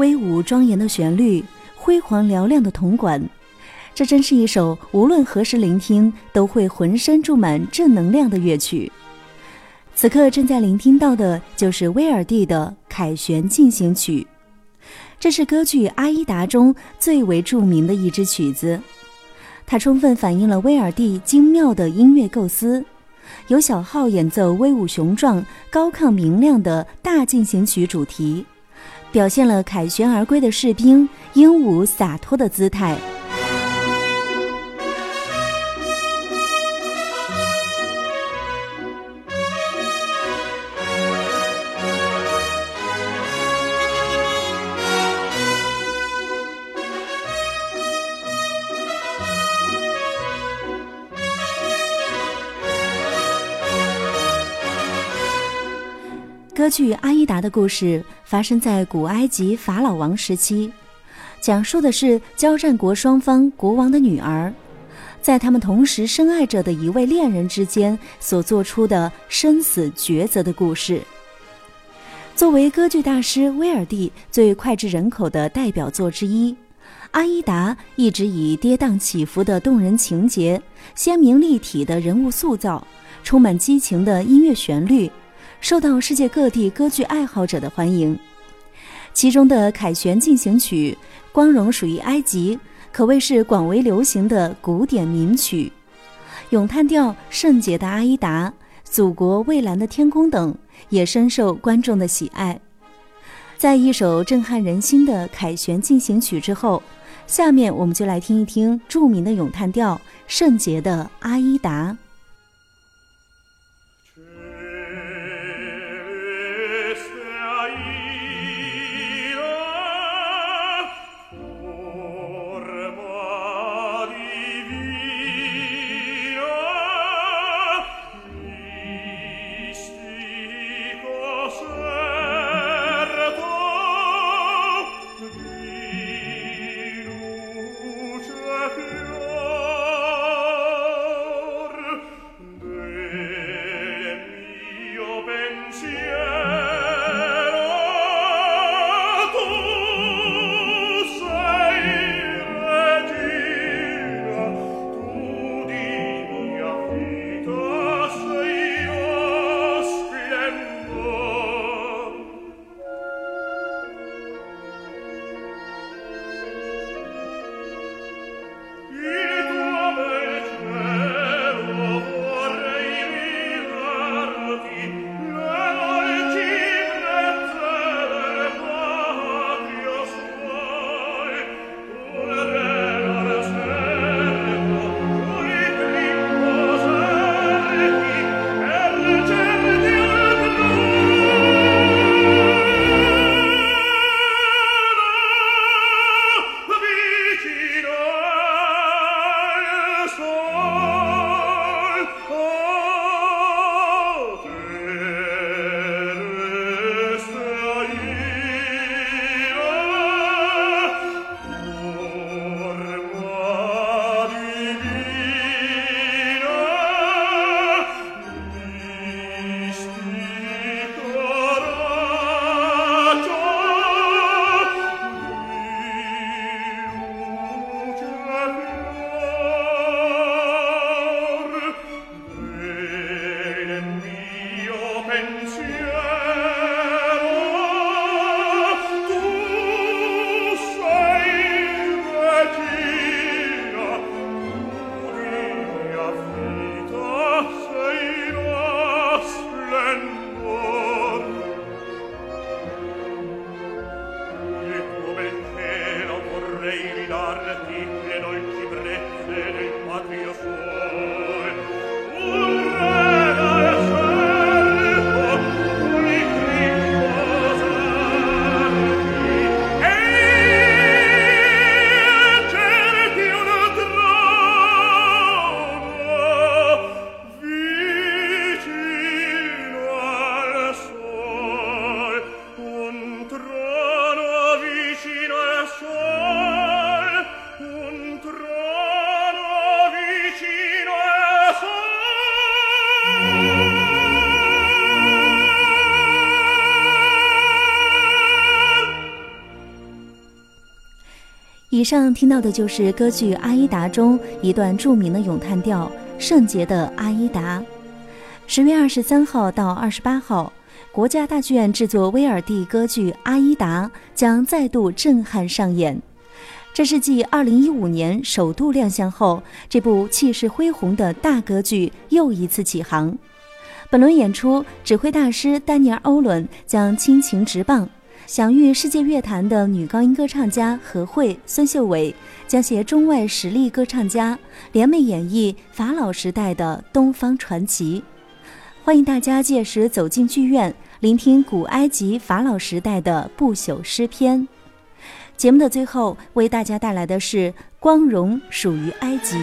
威武庄严的旋律，辉煌嘹亮的铜管，这真是一首无论何时聆听都会浑身注满正能量的乐曲。此刻正在聆听到的就是威尔第的《凯旋进行曲》，这是歌剧《阿依达》中最为著名的一支曲子，它充分反映了威尔第精妙的音乐构思。由小号演奏威武雄壮、高亢明亮的大进行曲主题，表现了凯旋而归的士兵英武洒脱的姿态。歌剧《阿依达》的故事发生在古埃及法老王时期，讲述的是交战国双方国王的女儿，在他们同时深爱着的一位恋人之间所做出的生死抉择的故事。作为歌剧大师威尔第最脍炙人口的代表作之一，《阿依达》一直以跌宕起伏的动人情节、鲜明立体的人物塑造、充满激情的音乐旋律。受到世界各地歌剧爱好者的欢迎，其中的《凯旋进行曲》光荣属于埃及，可谓是广为流行的古典名曲。咏叹调《圣洁的阿依达》《祖国蔚蓝的天空》等也深受观众的喜爱。在一首震撼人心的《凯旋进行曲》之后，下面我们就来听一听著名的咏叹调《圣洁的阿依达》。ben guidar 以上听到的就是歌剧《阿依达》中一段著名的咏叹调《圣洁的阿依达》。十月二十三号到二十八号，国家大剧院制作威尔第歌剧《阿依达》将再度震撼上演。这是继二零一五年首度亮相后，这部气势恢宏的大歌剧又一次起航。本轮演出，指挥大师丹尼尔·欧伦将倾情执棒。享誉世界乐坛的女高音歌唱家何慧、孙秀伟将携中外实力歌唱家联袂演绎法老时代的东方传奇。欢迎大家届时走进剧院，聆听古埃及法老时代的不朽诗篇。节目的最后，为大家带来的是《光荣属于埃及》。